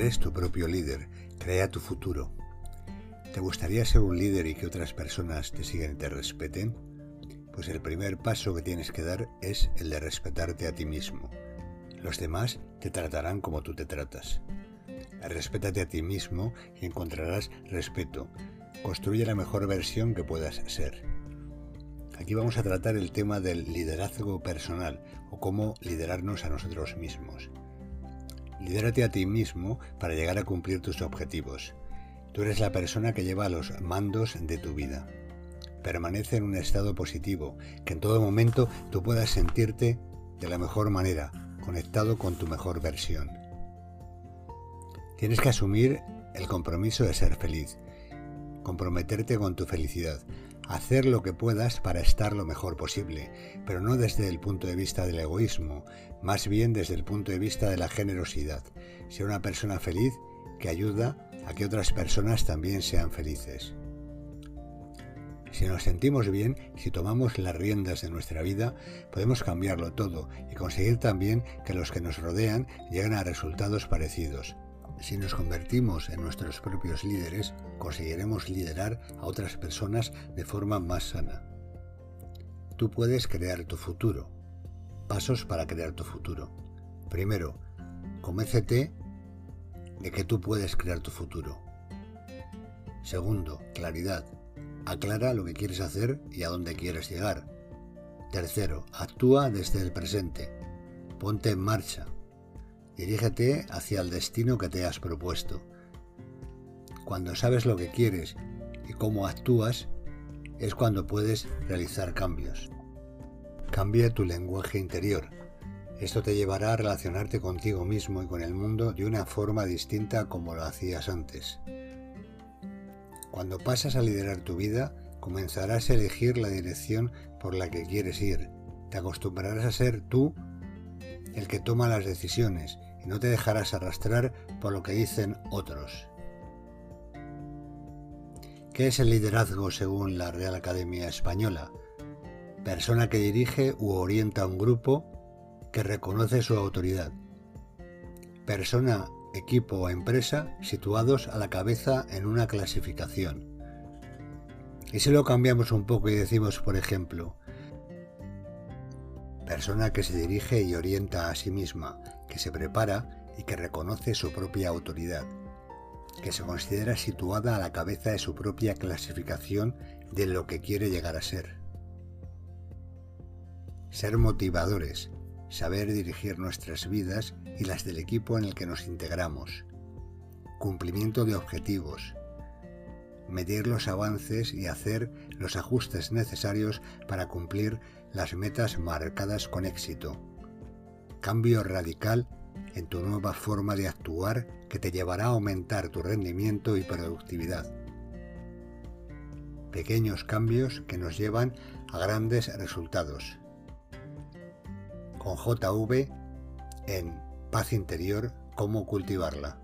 Eres tu propio líder, crea tu futuro. ¿Te gustaría ser un líder y que otras personas te sigan y te respeten? Pues el primer paso que tienes que dar es el de respetarte a ti mismo. Los demás te tratarán como tú te tratas. Respétate a ti mismo y encontrarás respeto. Construye la mejor versión que puedas ser. Aquí vamos a tratar el tema del liderazgo personal o cómo liderarnos a nosotros mismos. Lidérate a ti mismo para llegar a cumplir tus objetivos. Tú eres la persona que lleva los mandos de tu vida. Permanece en un estado positivo, que en todo momento tú puedas sentirte de la mejor manera, conectado con tu mejor versión. Tienes que asumir el compromiso de ser feliz, comprometerte con tu felicidad, hacer lo que puedas para estar lo mejor posible, pero no desde el punto de vista del egoísmo, más bien desde el punto de vista de la generosidad. Ser una persona feliz que ayuda a que otras personas también sean felices. Si nos sentimos bien, si tomamos las riendas de nuestra vida, podemos cambiarlo todo y conseguir también que los que nos rodean lleguen a resultados parecidos. Si nos convertimos en nuestros propios líderes, conseguiremos liderar a otras personas de forma más sana. Tú puedes crear tu futuro. Pasos para crear tu futuro. Primero, convéncete de que tú puedes crear tu futuro. Segundo, claridad. Aclara lo que quieres hacer y a dónde quieres llegar. Tercero, actúa desde el presente. Ponte en marcha. Dirígete hacia el destino que te has propuesto. Cuando sabes lo que quieres y cómo actúas, es cuando puedes realizar cambios. Cambia tu lenguaje interior. Esto te llevará a relacionarte contigo mismo y con el mundo de una forma distinta como lo hacías antes. Cuando pasas a liderar tu vida, comenzarás a elegir la dirección por la que quieres ir. Te acostumbrarás a ser tú el que toma las decisiones no te dejarás arrastrar por lo que dicen otros. ¿Qué es el liderazgo según la Real Academia Española? Persona que dirige u orienta un grupo que reconoce su autoridad. Persona, equipo o empresa situados a la cabeza en una clasificación. Y si lo cambiamos un poco y decimos, por ejemplo, persona que se dirige y orienta a sí misma, que se prepara y que reconoce su propia autoridad, que se considera situada a la cabeza de su propia clasificación de lo que quiere llegar a ser. Ser motivadores, saber dirigir nuestras vidas y las del equipo en el que nos integramos. Cumplimiento de objetivos. Medir los avances y hacer los ajustes necesarios para cumplir las metas marcadas con éxito. Cambio radical en tu nueva forma de actuar que te llevará a aumentar tu rendimiento y productividad. Pequeños cambios que nos llevan a grandes resultados. Con JV en Paz Interior, cómo cultivarla.